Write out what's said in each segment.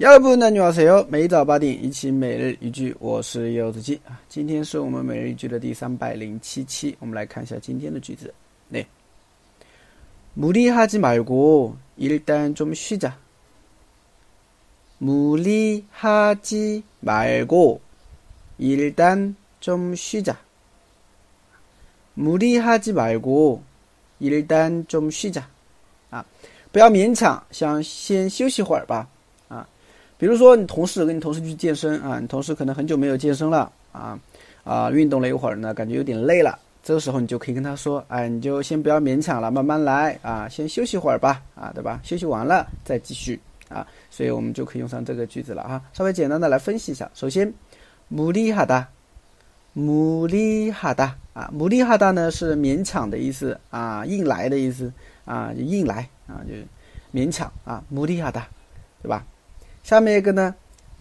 여러분안녕하세요每早八点一起每日一句，我是柚子鸡啊。今天是我们每日一句的第三百零七期，我们来看一下今天的句子。네무리하지말고일단좀쉬자무리하지말고일단좀쉬자무리하지말고일단좀쉬자啊，不要勉强，想先休息会儿吧。 比如说，你同事跟你同事去健身啊，你同事可能很久没有健身了啊，啊，运动了一会儿呢，感觉有点累了。这个时候你就可以跟他说：“哎，你就先不要勉强了，慢慢来啊，先休息会儿吧，啊，对吧？休息完了再继续啊。”所以，我们就可以用上这个句子了哈。稍微简单的来分析一下：首先，“muliha da”，“muliha da” 啊，“muliha da” 呢是勉强的意思啊，硬来的意思啊，硬来啊，就勉强啊，“muliha da”，对吧？下面一个呢，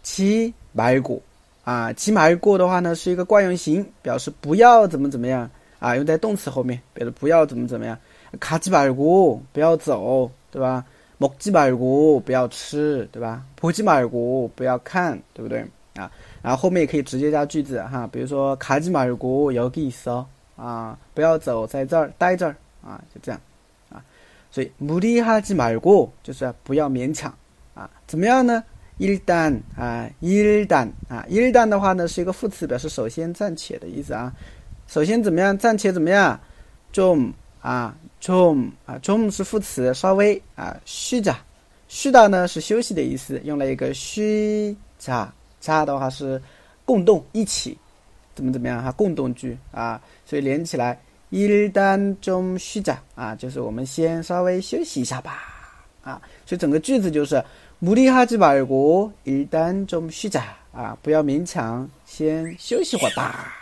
其买过啊，其买过的话呢是一个惯用型，表示不要怎么怎么样啊，用在动词后面，表示不要怎么怎么样。卡基买过不要走，对吧？먹지말过不要吃，对吧？보지말过不要看，对不对啊？然后后面也可以直接加句子哈，比如说卡基买过여기있어啊，不要走，在这儿待这儿啊，就这样啊。所以무리하지말고就是不要勉强啊，怎么样呢？ 一旦啊，一旦啊，一旦的话呢，是一个副词，表示首先暂且的意思啊。首先怎么样？暂且怎么样？좀啊，좀啊，좀是副词，稍微啊。쉬 자， 쉬다呢是休息的意思，用了一个쉬 자， 자的话是共动一起，怎么怎么样哈？共动句啊，所以连起来，일단좀쉬자啊，就是我们先稍微休息一下吧啊。所以整个句子就是。 무리하지말고일단좀쉬자啊，不要勉强，先休息会儿吧。